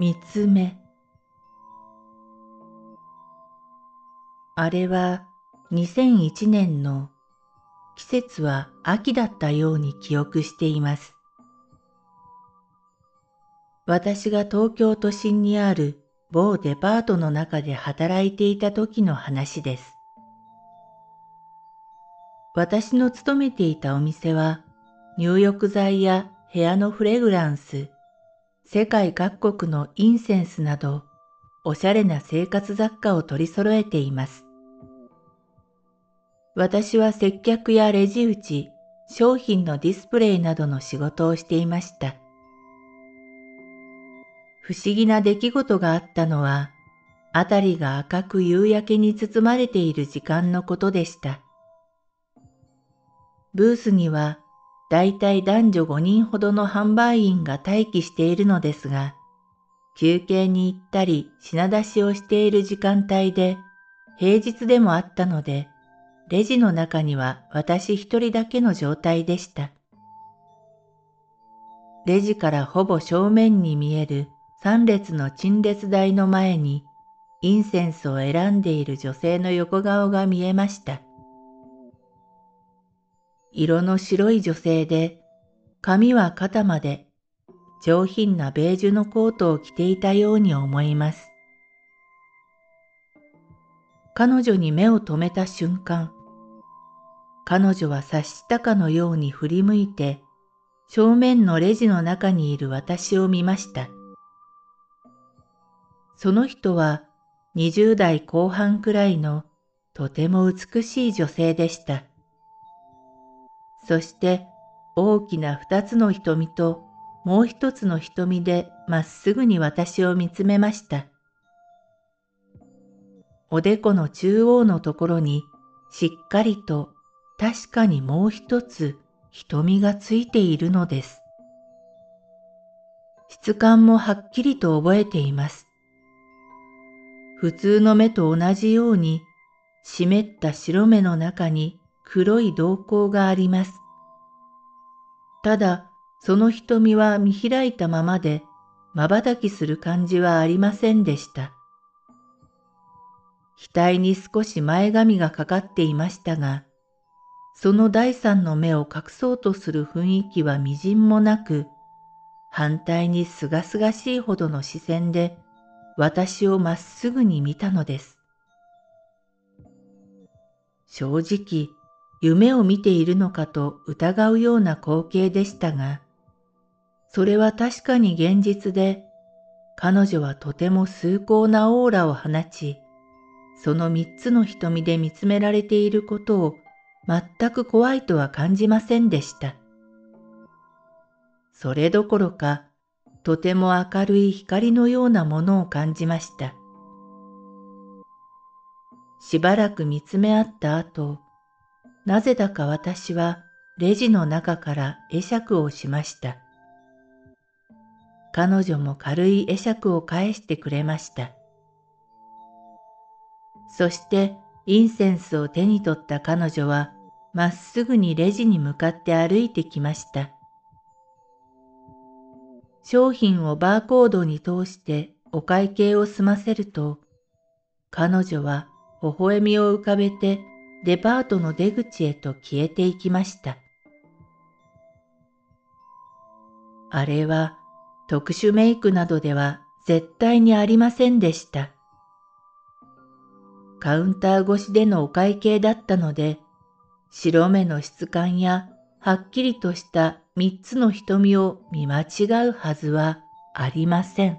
見つめあれは2001年の季節は秋だったように記憶しています。私が東京都心にある某デパートの中で働いていた時の話です。私の勤めていたお店は入浴剤や部屋のフレグランス、世界各国のインセンスなど、おしゃれな生活雑貨を取り揃えています。私は接客やレジ打ち、商品のディスプレイなどの仕事をしていました。不思議な出来事があったのは、あたりが赤く夕焼けに包まれている時間のことでした。ブースにはだいたい男女5人ほどの販売員が待機しているのですが、休憩に行ったり品出しをしている時間帯で、平日でもあったので、レジの中には私一人だけの状態でした。レジからほぼ正面に見える三列の陳列台の前に、インセンスを選んでいる女性の横顔が見えました。色の白い女性で、髪は肩まで上品なベージュのコートを着ていたように思います。彼女に目を留めた瞬間、彼女は察したかのように振り向いて、正面のレジの中にいる私を見ました。その人は20代後半くらいのとても美しい女性でした。そして大きな二つの瞳ともう一つの瞳でまっすぐに私を見つめました。おでこの中央のところにしっかりと確かにもう一つ瞳がついているのです。質感もはっきりと覚えています。普通の目と同じように湿った白目の中に黒い瞳孔があります。ただ、その瞳は見開いたままで、瞬きする感じはありませんでした。額に少し前髪がかかっていましたが、その第三の目を隠そうとする雰囲気はみじんもなく、反対にすがすがしいほどの視線で私をまっすぐに見たのです。正直、夢を見ているのかと疑うような光景でしたが、それは確かに現実で、彼女はとても崇高なオーラを放ち、その三つの瞳で見つめられていることを全く怖いとは感じませんでした。それどころか、とても明るい光のようなものを感じました。しばらく見つめ合った後、なぜだか私はレジの中から会釈をしました。彼女も軽い会釈を返してくれました。そしてインセンスを手に取った彼女はまっすぐにレジに向かって歩いてきました。商品をバーコードに通してお会計を済ませると、彼女は微笑みを浮かべてデパートの出口へと消えていきました。あれは特殊メイクなどでは絶対にありませんでした。カウンター越しでのお会計だったので、白目の質感やはっきりとした三つの瞳を見間違うはずはありません。